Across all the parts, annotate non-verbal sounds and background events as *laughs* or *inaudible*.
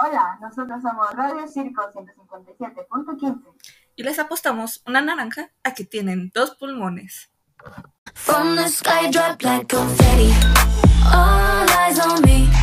Hola, nosotros somos Radio Circo 157.15. Y les apostamos una naranja a que tienen dos pulmones. From the sky drop like confetti. All eyes on me.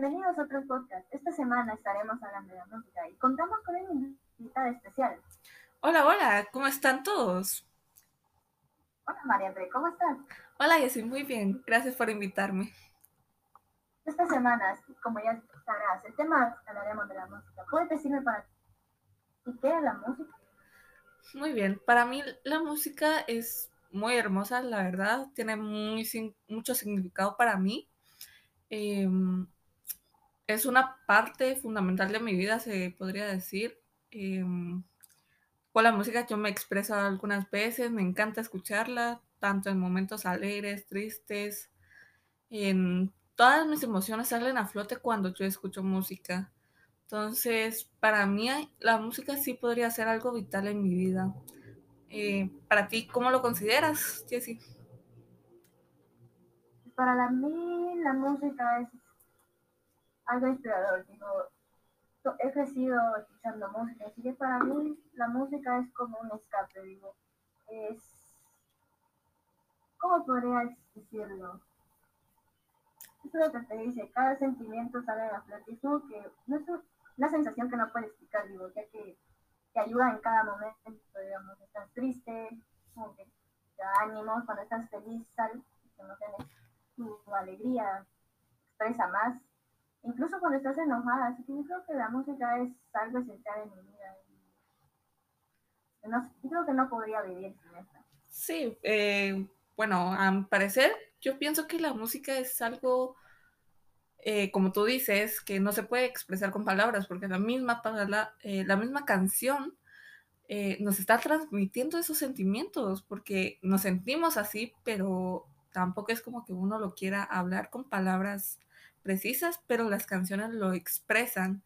Bienvenidos a otro podcast. Esta semana estaremos hablando de la música y contamos con una invitada especial. Hola, hola, ¿cómo están todos? Hola María André, ¿cómo estás? Hola, Jessy, muy bien, gracias por invitarme. Esta semana, como ya sabrás, el tema hablaremos de la música. ¿Puedes decirme para ti qué es la música? Muy bien, para mí la música es muy hermosa, la verdad, tiene muy, sin- mucho significado para mí. Em, es una parte fundamental de mi vida, se podría decir. Em, con la música yo me expreso algunas veces, me encanta escucharla, tanto en momentos alegres, tristes, en todas mis emociones salen a flote cuando yo escucho música. Entonces, para mí la música sí podría ser algo vital en mi vida. Eh, para ti, ¿cómo lo consideras, Jessie? Para mí la música es algo inspirador. Digo, he crecido escuchando música, así que para mí la música es como un escape, digo. Es... ¿Cómo podría decirlo? Es lo que te dice, cada sentimiento sale a flote. Es como que no es un- una sensación que no puedes explicar, digo, ya que te ayuda en cada momento, digamos, estás triste, como que te da ánimos, cuando estás feliz, sal, tus emociones tu alegría expresa más, incluso cuando estás enojada. Así que yo creo que la música es algo esencial en mi vida. No- yo creo que no podría vivir sin esta. Sí, eh, bueno, a mi parecer, yo pienso que la música es algo, eh, como tú dices, que no se puede expresar con palabras, porque la misma, palabra- eh, la misma canción nos está transmitiendo esos sentimientos, porque nos sentimos así, pero tampoco es como que uno lo quiera hablar con palabras precisas, pero las canciones lo expresan.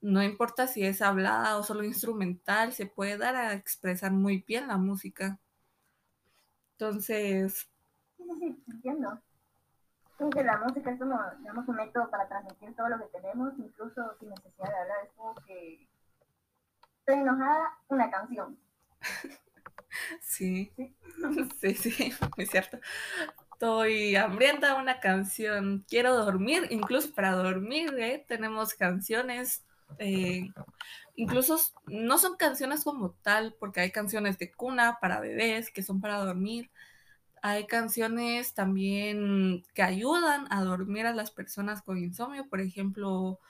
No importa si es hablada o solo instrumental, se puede dar a expresar muy bien la música. Entonces, Sí, sí, sí, entiendo. Que la música es como, digamos, un método para transmitir todo lo que tenemos, incluso sin necesidad de hablar. Es como que estoy enojada, una canción. *laughs* sí, Sí. *laughs* sí, sí, *laughs* es cierto. Estoy hambrienta, una canción. Quiero dormir, incluso para dormir, ¿eh? tenemos canciones. eh, incluso no son canciones como tal, porque hay canciones de cuna para bebés que son para dormir. Hay canciones también que ayudan a dormir a las personas con insomnio, por ejemplo,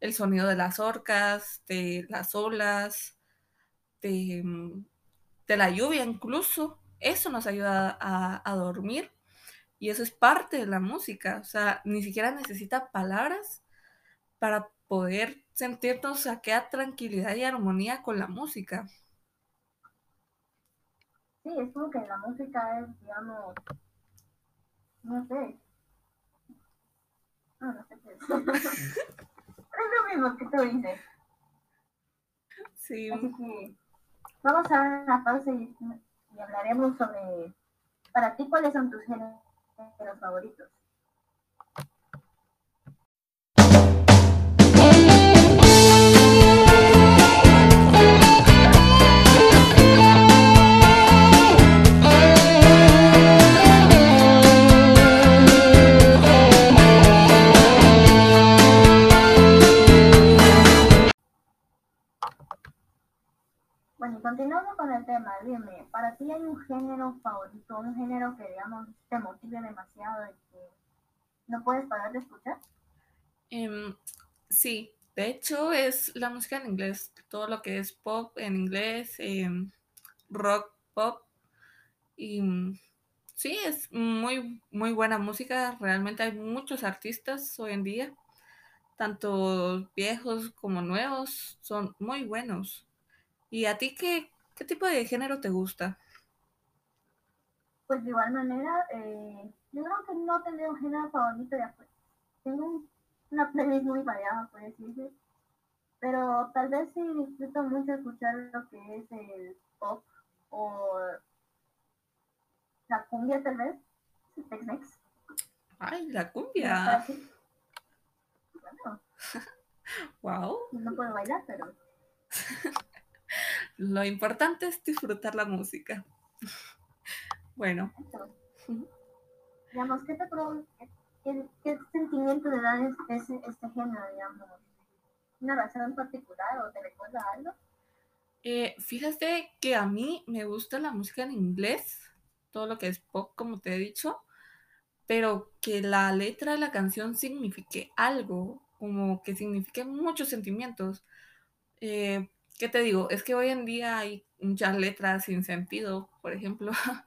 el sonido de las orcas, de las olas, de, mm, de la lluvia incluso. Eso nos ayuda a dormir y eso es parte de la música. O sea, ni siquiera necesita palabras para poder sentirnos aquella tranquilidad y armonía con la música. Sí, es como que la música es, digamos, no sé. No, no sé qué es. *laughs* Es lo mismo que tú dices. Sí, Así que vamos a dar una pausa y, y hablaremos sobre, para ti, cuáles son tus géneros favoritos. Continuando con el tema, dime, ¿para ti hay un género favorito, un género que, digamos, te motive demasiado y que no puedes parar de escuchar? Em, sí, de hecho es la música en inglés, todo lo que es pop en inglés, em, rock pop y mm, sí, es muy, muy buena música, realmente hay muchos artistas hoy en día, tanto viejos como nuevos, son muy buenos. ¿Y a ti qué, qué tipo de género te gusta? pues de igual manera, eh, yo creo que no tendría un género favorito ya pues. Tengo un- una playlist muy variada, por decirse. Pero tal vez sí disfruto mucho escuchar lo que es el pop o la cumbia tal vez, Tex-Mex. Ay, la cumbia. *laughs* Bueno, Wow. no puedo bailar, pero *laughs* Lo importante es disfrutar la música. Bueno. Digamos, ¿qué te qué, qué- sentimiento le da es- ese, este género, digamos? ¿Una razón en particular o te recuerda algo? eh, fíjate que a mí me gusta la música en inglés, todo lo que es pop, como te he dicho, pero que la letra de la canción signifique algo, como que signifique muchos sentimientos. Eh, ¿qué te digo? Es que hoy en día hay muchas letras sin sentido, por ejemplo, *laughs*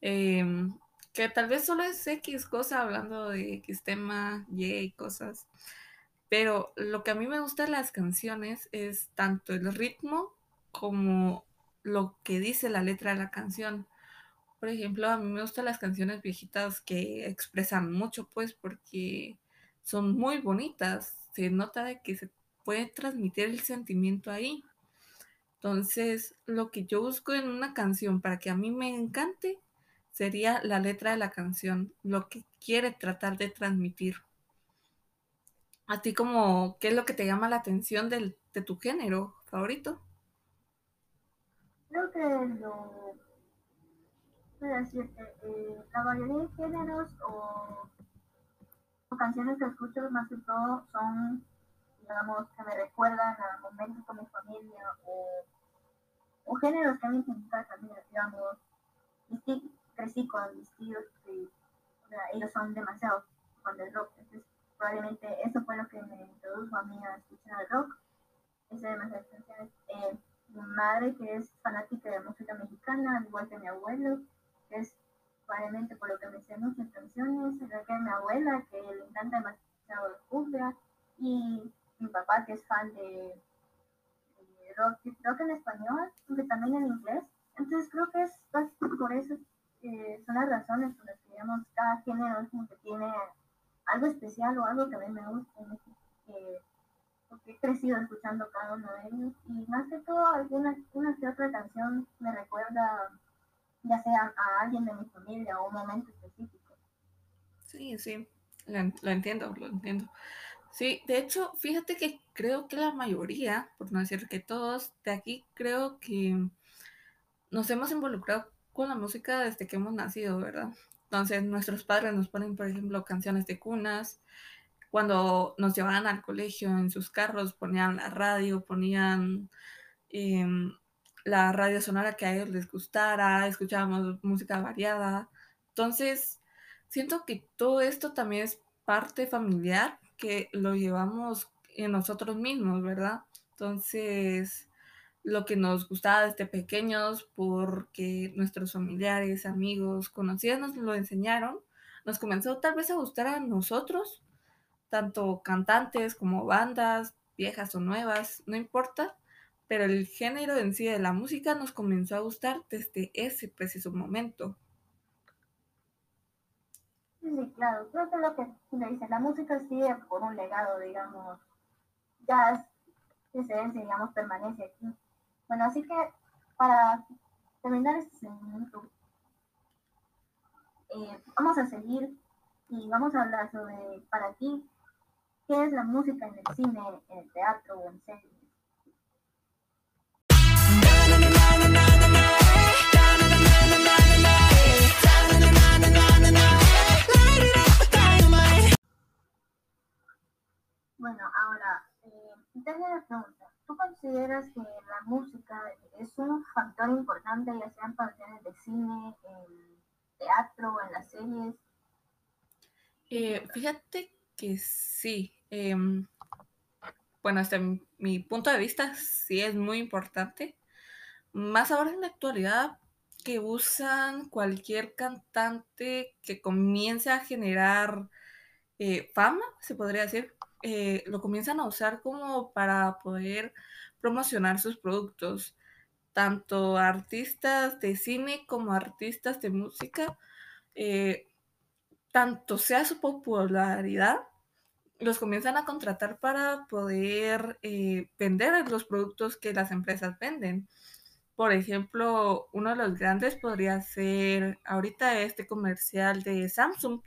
em, que tal vez solo es X cosa hablando de X tema, Y cosas. Pero lo que a mí me gusta de las canciones es tanto el ritmo como lo que dice la letra de la canción. Por ejemplo, a mí me gustan las canciones viejitas que expresan mucho, pues, porque son muy bonitas. Se nota de que se puede transmitir el sentimiento ahí. Entonces, lo que yo busco en una canción para que a mí me encante sería la letra de la canción, lo que quiere tratar de transmitir. A ti como, ¿qué es lo que te llama la atención del- de tu género favorito? Creo que lo. voy a decirte, eh, la mayoría de géneros o canciones que escucho más que todo son, digamos, que me recuerdan a momentos con mi familia o, o géneros que a mí me encantan también, digamos. vesti- crecí con mis tíos sea, ellos son demasiado fan del rock, entonces probablemente eso fue lo que me introdujo a mí a escuchar el rock. Ese demasiadas canciones. Eh, mi madre, que es fanática de música mexicana, al igual que mi abuelo, que es probablemente por lo que me sé muchas canciones, igual que mi abuela, que le encanta demasiado la cumbia, y mi papá, que es fan de, de rock, rock en español, aunque también en inglés. Entonces creo que es por eso eh, son las razones por las que digamos cada género es como que tiene algo especial o algo que a mí me gusta. ¿no? Que- porque he crecido escuchando cada uno de ellos y más que todo alguna una que otra canción me recuerda ya sea a alguien de mi familia o un momento específico. Sí, sí, lo, lo entiendo, lo entiendo. Sí, de hecho, fíjate que creo que la mayoría, por no decir que todos, de aquí creo que nos hemos involucrado con la música desde que hemos nacido, ¿verdad? Entonces, nuestros padres nos ponen, por ejemplo, canciones de cunas. Cuando nos llevaban al colegio en sus carros, ponían la radio, ponían em, la radio sonora que a ellos les gustara, escuchábamos música variada. Entonces, siento que todo esto también es parte familiar que lo llevamos en nosotros mismos, ¿verdad? Entonces, lo que nos gustaba desde pequeños porque nuestros familiares, amigos, conocidos nos lo enseñaron, nos comenzó tal vez a gustar a nosotros, tanto cantantes como bandas, viejas o nuevas, no importa, pero el género en sí de la música nos comenzó a gustar desde ese preciso momento. Sí, claro, creo que lo que le dice, la música sigue por un legado, digamos, ya es esencia, digamos, permanece aquí. Bueno, así que para terminar este segmento, eh, vamos a seguir y vamos a hablar sobre, para ti, qué es la música en el cine, en el teatro o en series. Bueno, ahora, eh, una pregunta. ¿Tú consideras que la música es un factor importante, ya sea en producciones de cine, en teatro o en las series? Eh, fíjate que sí. em, bueno, mi, mi punto de vista, sí es muy importante. Más ahora en la actualidad que usan cualquier cantante que comience a generar eh, fama, se podría decir, eh, lo comienzan a usar como para poder promocionar sus productos. Tanto artistas de cine como artistas de música eh, tanto sea su popularidad, los comienzan a contratar para poder eh, vender los productos que las empresas venden. Por ejemplo, uno de los grandes podría ser ahorita este comercial de Samsung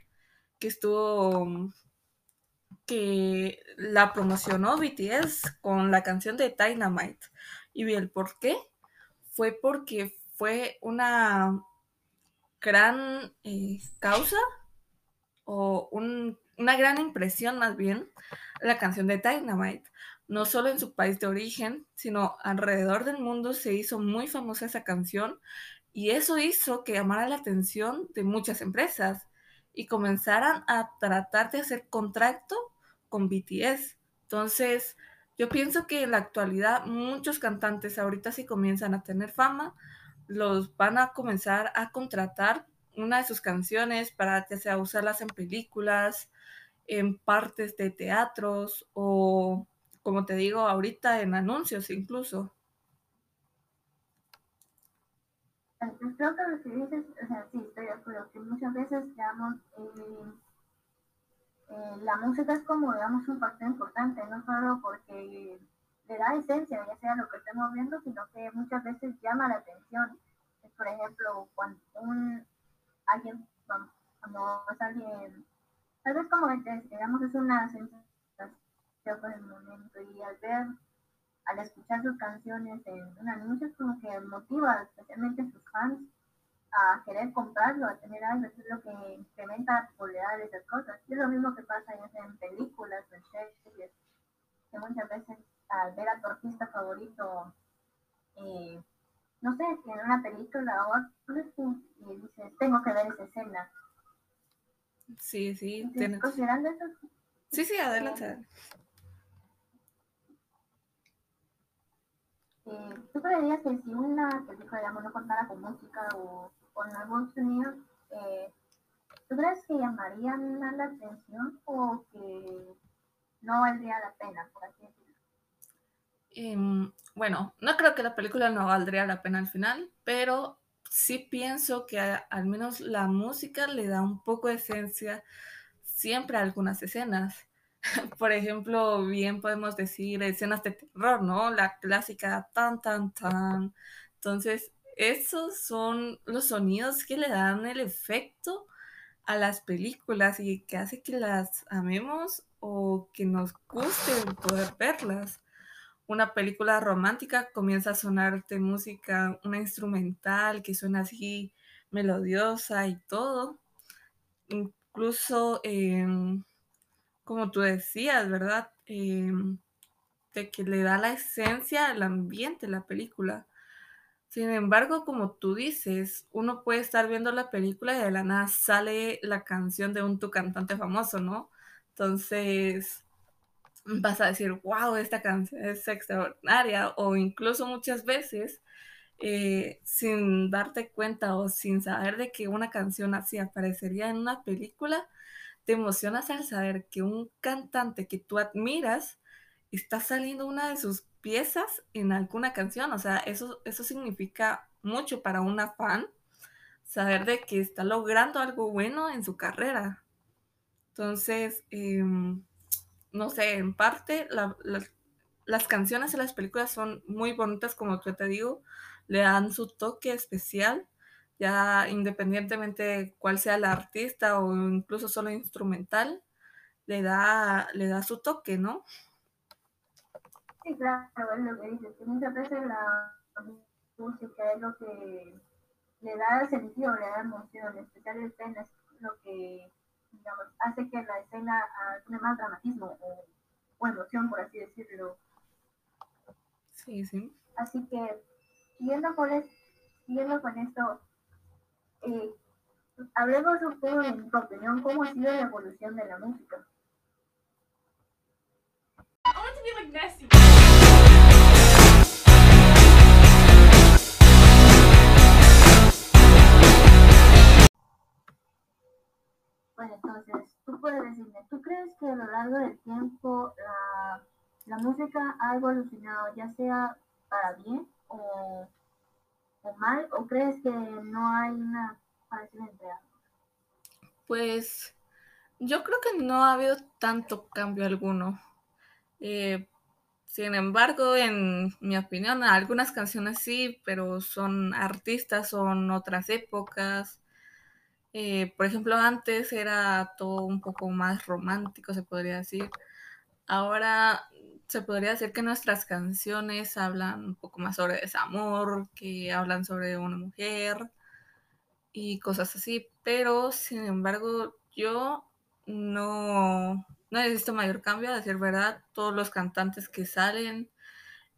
que estuvo que la promocionó BTS con la canción de Dynamite. Y el por qué fue porque fue una gran eh, causa o una gran impresión más bien la canción de Dynamite. No solo en su país de origen, sino alrededor del mundo se hizo muy famosa esa canción y eso hizo que llamara la atención de muchas empresas y comenzaran a tratar de hacer contrato con BTS. Entonces, yo pienso que en la actualidad muchos cantantes ahorita sí comienzan a tener fama, los van a comenzar a contratar una de sus canciones para ya sea usarlas en películas, en partes de teatros o, como te digo, ahorita en anuncios incluso. O sea, sí, estoy de acuerdo, que muchas veces, eh, la música es como, digamos, un factor importante, no solo porque le da esencia, ya sea lo que estemos viendo, sino que muchas veces llama la atención. Por ejemplo, cuando un, alguien, cuando es alguien, tal vez como digamos, es una sensación por el momento y al ver, al escuchar sus canciones en un anuncio es como que motiva especialmente a sus fans a querer comprarlo, a tener algo, eso es lo que incrementa la popularidad de esas cosas. es lo mismo que pasa en películas, en series, que muchas veces al ver a tu artista favorito, eh, no sé, en una película o y dices, tengo que ver esa escena. Sí, sí. Considerando eso. Sí, sí, adelante. Eh, ¿Tú creerías que si una película, digamos, no contara con música o con algún sonido, eh, ¿tú crees que llamarían la atención o que no valdría la pena? Em, bueno, no creo que la película no valdría la pena al final, pero sí pienso que al menos la música le da un poco de esencia siempre a algunas escenas. *laughs* Por ejemplo, bien podemos decir escenas de terror, ¿no? La clásica tan, tan, tan. Entonces, esos son los sonidos que le dan el efecto a las películas y que hace que las amemos o que nos guste poder verlas una película romántica comienza a sonar de música, una instrumental que suena así melodiosa y todo. Incluso, em, como tú decías, ¿verdad? Em, de que le da la esencia al ambiente la película. Sin embargo, como tú dices, uno puede estar viendo la película y de la nada sale la canción de un tu cantante famoso, ¿no? Entonces, vas a decir, wow, esta canción es extraordinaria, o incluso muchas veces, eh, sin darte cuenta o sin saber de que una canción así aparecería en una película, te emocionas al saber que un cantante que tú admiras está saliendo una de sus piezas en alguna canción. O sea, eso, eso significa mucho para una fan, saber de que está logrando algo bueno en su carrera. Entonces, em, no sé, en parte las canciones de las películas son muy bonitas, como yo te digo, le dan su toque especial, ya independientemente de cuál sea el artista o incluso solo instrumental, le da, le da su toque, ¿no? Sí, claro, es lo que dices, que muchas veces la música es lo que le da sentido, le da emoción, especial es lo que digamos, hace que la escena uh, tenga más dramatismo o, o, emoción, por así decirlo. Sí, sí. Así que, siguiendo con, es, siguiendo con esto, eh, hablemos un poco, en tu opinión, cómo ha sido la evolución de la música. I want to be like Nessie. Bueno, entonces, tú puedes decirme, ¿tú crees que a lo largo del tiempo la, música ha evolucionado, ya sea para bien o, o, mal, o crees que no hay una comparación entre ambos? Pues yo creo que no ha habido tanto cambio alguno. Eh, sin embargo, en mi opinión, algunas canciones sí, pero son artistas, son otras épocas. Eh, por ejemplo, antes era todo un poco más romántico, se podría decir. Ahora se podría decir que nuestras canciones hablan un poco más sobre desamor, que hablan sobre una mujer y cosas así. Pero, sin embargo, yo no, no he visto mayor cambio, a decir verdad. Todos los cantantes que salen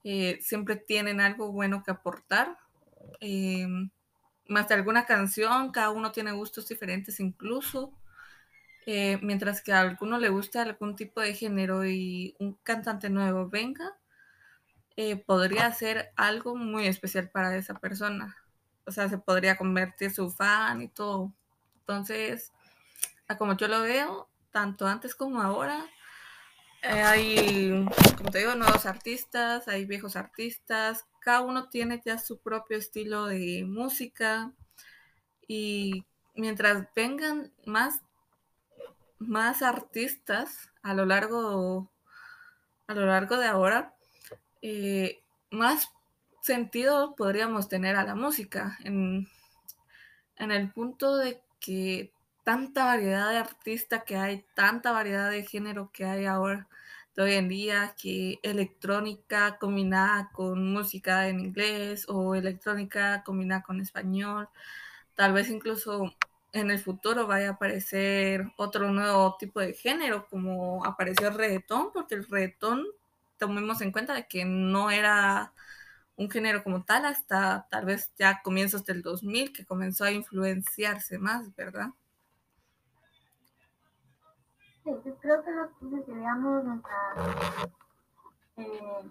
eh, siempre tienen algo bueno que aportar. Eh, más de alguna canción, cada uno tiene gustos diferentes incluso. Eh, mientras que a alguno le gusta algún tipo de género y un cantante nuevo venga, podría ser algo muy especial para esa persona. O sea, se podría convertir su fan y todo. Entonces, como yo lo veo, tanto antes como ahora, eh, hay, como te digo, nuevos artistas, hay viejos artistas, cada uno tiene ya su propio estilo de música y mientras vengan más, más artistas a lo largo, a lo largo de ahora, eh, más sentido podríamos tener a la música en, en el punto de que tanta variedad de artistas que hay, tanta variedad de género que hay ahora de hoy en día, que electrónica combinada con música en inglés o electrónica combinada con español, tal vez incluso en el futuro vaya a aparecer otro nuevo tipo de género, como apareció el reggaetón, porque el reggaetón tomemos en cuenta de que no era un género como tal hasta tal vez ya comienzos del 2000 que comenzó a influenciarse más, ¿verdad? Sí, yo creo que lo que digamos, mientras, eh,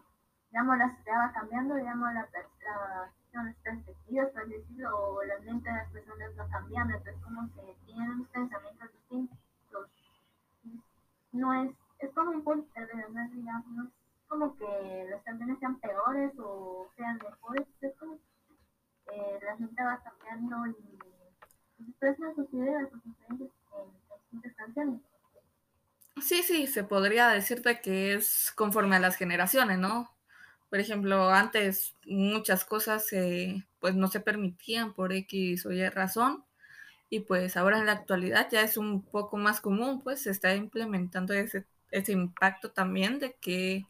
digamos, la sociedad va cambiando, digamos, la, la, las perspectivas, por decirlo, o la mente de las personas va cambiando, entonces como que tienen pensamientos distintos. No es, es como un punto, es, digamos, no es como que las canciones sean peores o sean mejores, es como eh, la gente va cambiando y expresan sus ideas, sus diferentes en distintas canciones. Sí, se podría decirte que es conforme a las generaciones, ¿no? Por ejemplo, antes muchas cosas pues no se permitían por X o Y razón y pues ahora en la actualidad ya es un poco más común, pues se está implementando ese, ese impacto también de que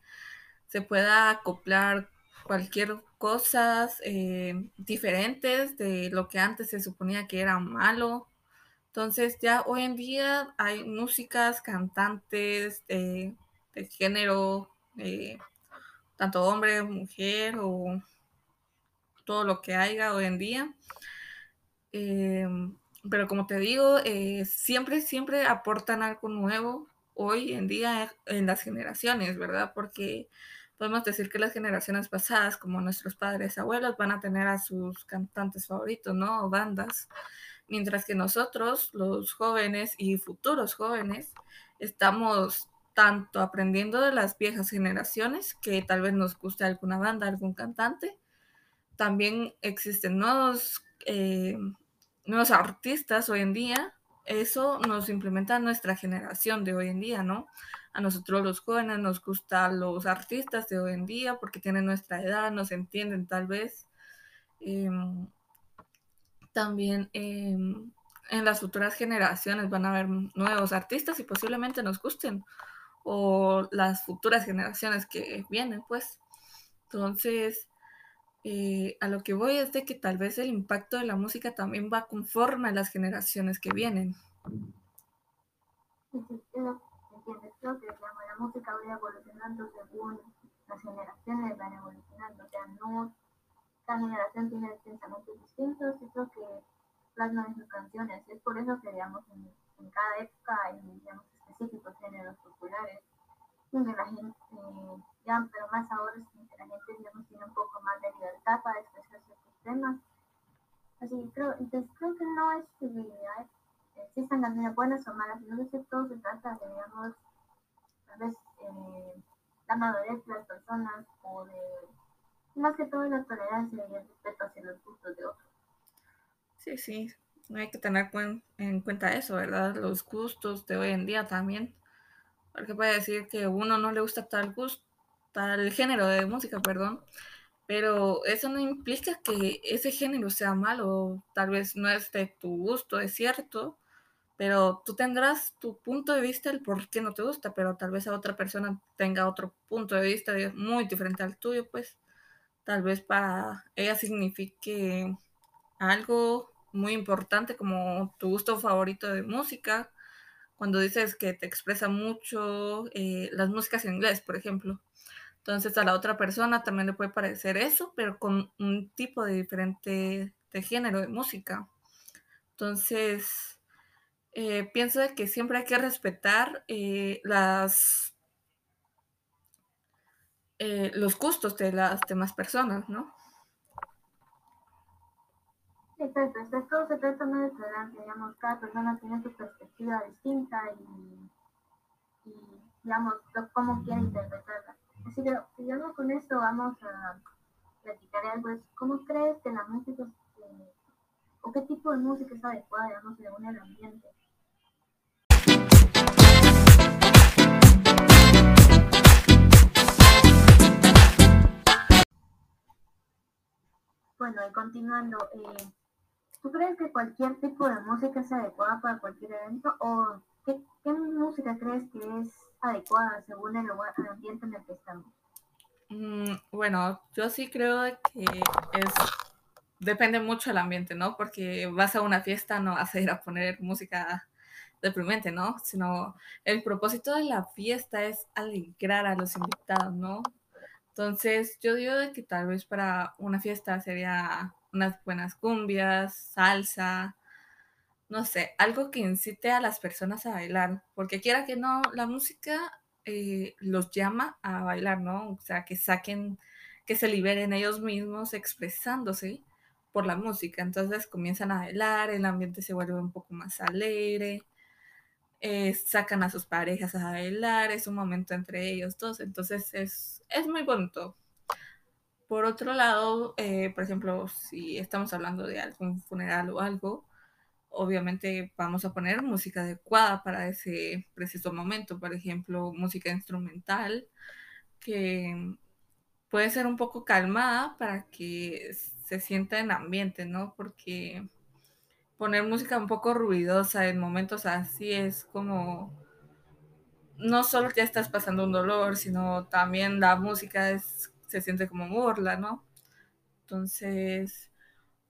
se pueda acoplar cualquier cosas eh, diferentes de lo que antes se suponía que era malo entonces ya hoy en día hay músicas, cantantes de, género, eh, tanto hombre, mujer o todo lo que haya hoy en día. Eh, pero como te digo, eh, siempre, siempre aportan algo nuevo hoy en día en las generaciones, ¿verdad? Porque podemos decir que las generaciones pasadas, como nuestros padres, abuelos, van a tener a sus cantantes favoritos, ¿no? O bandas mientras que nosotros, los jóvenes y futuros jóvenes, estamos tanto aprendiendo de las viejas generaciones, que tal vez nos guste alguna banda, algún cantante, también existen nuevos, eh, nuevos artistas hoy en día, eso nos implementa nuestra generación de hoy en día, ¿no? A nosotros los jóvenes nos gustan los artistas de hoy en día porque tienen nuestra edad, nos entienden tal vez. Em, también em, en las futuras generaciones van a haber nuevos artistas y posiblemente nos gusten, o las futuras generaciones que vienen, pues. Entonces, eh, a lo que voy es de que tal vez el impacto de la música también va conforme a las generaciones que vienen. Creo que la música va evolucionando según las generaciones van evolucionando, o sea, no cada generación tiene pensamientos distintos creo que plasman en sus canciones. Es por eso que, digamos, en, cada época hay, digamos, específicos géneros populares, donde la gente, ya, pero más ahora es que la gente, digamos, tiene un poco más de libertad para expresar ciertos temas. Así que creo, entonces creo que no es que existan canciones buenas o malas, sino que todo se trata de, digamos, tal vez eh, la madurez de las personas o de más que todo la tolerancia y el respeto hacia los gustos de otros. Sí, sí. hay que tener en cuenta eso, ¿verdad? Los gustos de hoy en día también. Porque puede decir que uno no le gusta tal gusto, tal género de música, perdón, pero eso no implica que ese género sea malo, tal vez no es de tu gusto, es cierto, pero tú tendrás tu punto de vista el por qué no te gusta, pero tal vez a otra persona tenga otro punto de vista muy diferente al tuyo, pues tal vez para ella signifique algo muy importante como tu gusto favorito de música, cuando dices que te expresa mucho eh, las músicas en inglés, por ejemplo. Entonces a la otra persona también le puede parecer eso, pero con un tipo de diferente de género de música. Entonces, eh, pienso de que siempre hay que respetar eh, las los gustos de las demás personas, ¿no? Exacto, esto se trata de tolerante, digamos, cada persona tiene su perspectiva distinta y, y digamos, cómo quiere interpretarla. Así que, digamos, con esto vamos a platicar algo, es cómo crees que la música, eh, o qué tipo de música es adecuada, digamos, según el ambiente. Bueno, y continuando, eh, ¿Tú crees que cualquier tipo de música es adecuada para cualquier evento? ¿O qué, música crees que es adecuada según el, el ambiente en el que estamos? Mm, bueno, yo sí creo que es depende mucho del ambiente, ¿no? Porque vas a una fiesta, no vas a ir a poner música deprimente, ¿no? Sino el propósito de la fiesta es alegrar a los invitados, ¿no? Entonces, yo digo que tal vez para una fiesta sería unas buenas cumbias, salsa, no sé, algo que incite a las personas a bailar, porque quiera que no, la música eh, los llama a bailar, ¿no? O sea, que saquen, que se liberen ellos mismos expresándose por la música. Entonces comienzan a bailar, el ambiente se vuelve un poco más alegre, eh, sacan a sus parejas a bailar, es un momento entre ellos dos, entonces es, es muy bonito. Por otro lado, eh, por ejemplo, si estamos hablando de algún funeral o algo, obviamente vamos a poner música adecuada para ese preciso momento, por ejemplo, música instrumental, que puede ser un poco calmada para que se sienta en ambiente, ¿no? Porque poner música un poco ruidosa en momentos así es como no solo ya estás pasando un dolor, sino también la música es se siente como burla, ¿no? Entonces,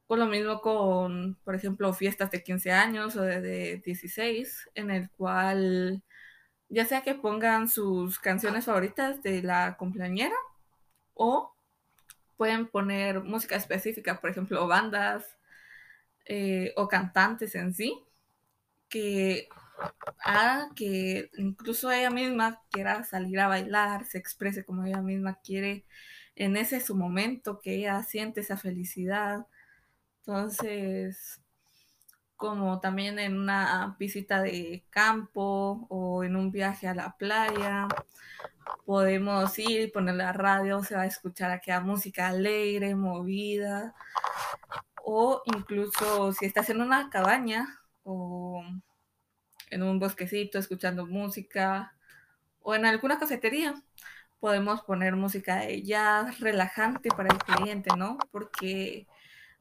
con lo mismo con, por ejemplo, fiestas de 15 años o de, 16, en el cual ya sea que pongan sus canciones favoritas de la cumpleañera o pueden poner música específica, por ejemplo, bandas eh, o cantantes en sí, que haga que incluso ella misma quiera salir a bailar, se exprese como ella misma quiere en ese su momento, que ella siente esa felicidad. Entonces, como también en una visita de campo o en un viaje a la playa, podemos ir poner la radio, se va a escuchar aquella música alegre, movida, o incluso si estás en una cabaña o en un bosquecito escuchando música o en alguna cafetería, podemos poner música de jazz relajante para el cliente, ¿no? Porque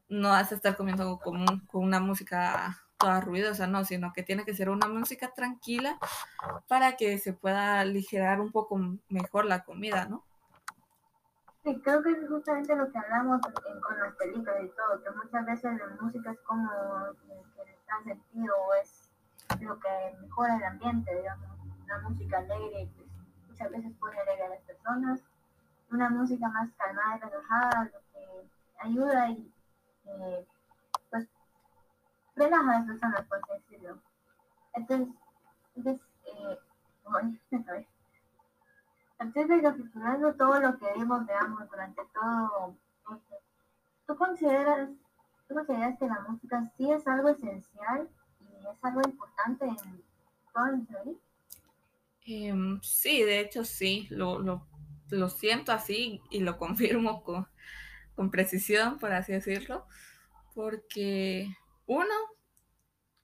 no vas a estar comiendo con, con una música toda ruidosa, no, sino que tiene que ser una música tranquila para que se pueda aligerar un poco mejor la comida, ¿no? Sí, creo que es justamente lo que hablamos con las películas y todo, que muchas veces la música es como que le da sentido, es lo que mejora el ambiente, digamos, una música alegre, pues, muchas veces pone alegre a las personas, una música más calmada y relajada, lo que ayuda y eh, pues relaja a las personas, por decirlo. Entonces, entonces eh, *laughs* antes de recapitulando todo lo que vimos, veamos, durante todo ¿tú consideras, ¿tú consideras que la música sí es algo esencial y es algo importante en todo el vida? Em, sí, de hecho sí, lo, lo, siento así y lo *laughs* confirmo con, con, precisión, por así decirlo, porque uno,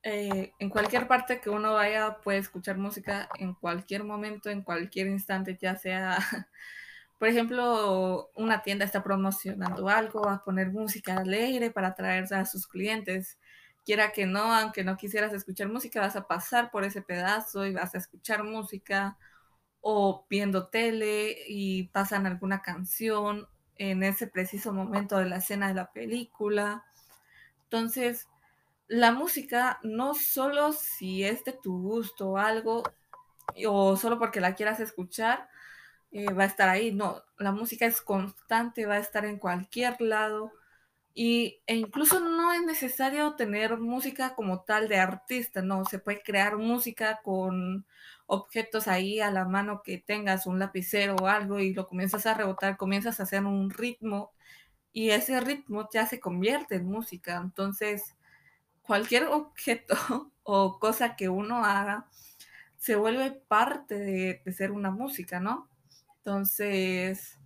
eh, en cualquier parte que uno vaya puede escuchar música en cualquier momento, en cualquier instante, ya sea, *laughs* por ejemplo, una tienda está promocionando algo, va a poner música alegre para atraer a sus clientes. Quiera que no, aunque no quisieras escuchar música, vas a pasar por ese pedazo y vas a escuchar música o viendo tele y pasan alguna canción en ese preciso momento de la escena de la película. Entonces, la música no solo si es de tu gusto o algo, o solo porque la quieras escuchar, eh, va a estar ahí. No, la música es constante, va a estar en cualquier lado. Y, e incluso no es necesario tener música como tal de artista, no, se puede crear música con objetos ahí a la mano que tengas, un lapicero o algo, y lo comienzas a rebotar, comienzas a hacer un ritmo, y ese ritmo ya se convierte en música. Entonces, cualquier objeto *laughs* o cosa que uno haga se vuelve parte de, de ser una música, ¿no? Entonces,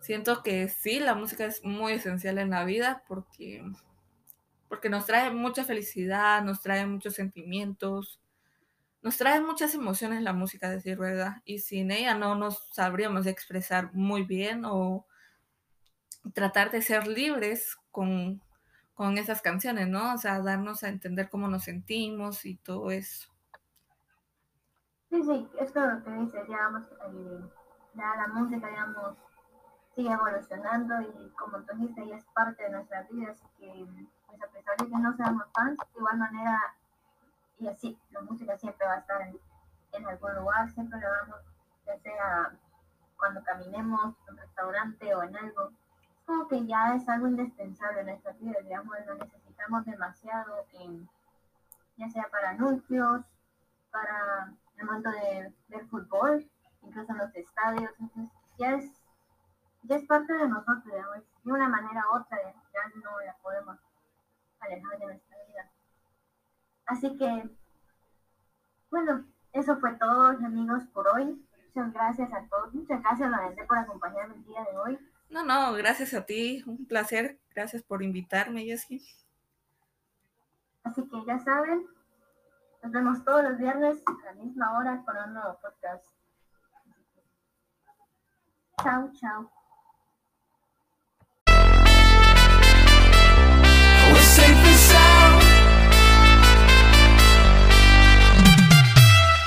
siento que sí, la música es muy esencial en la vida porque, porque nos trae mucha felicidad, nos trae muchos sentimientos, nos trae muchas emociones la música, decir verdad, y sin ella no nos sabríamos expresar muy bien o tratar de ser libres con, con esas canciones, ¿no? O sea, darnos a entender cómo nos sentimos y todo eso. Sí, sí, es lo que dices, digamos, eh, ya la música, digamos, sigue evolucionando y como tú dijiste, ella es parte de nuestra vida, así que pues, a pesar de que no seamos fans, de igual manera, y así, la música siempre va a estar en, en algún lugar, siempre la vamos, ya sea cuando caminemos en un restaurante o en algo, como que ya es algo indispensable en nuestra vida, digamos, lo necesitamos demasiado, en, ya sea para anuncios, para el momento de ver fútbol, incluso en los estadios, entonces ya es ya es parte de nosotros, digamos, de una manera u otra, ya no la podemos alejar de nuestra vida. Así que, bueno, eso fue todo, amigos, por hoy. Muchas gracias a todos. Muchas gracias, Valentín, por acompañarme el día de hoy. No, no, gracias a ti. Un placer. Gracias por invitarme, Jessie. Así que ya saben, nos vemos todos los viernes a la misma hora con un nuevo podcast. Chao, chao.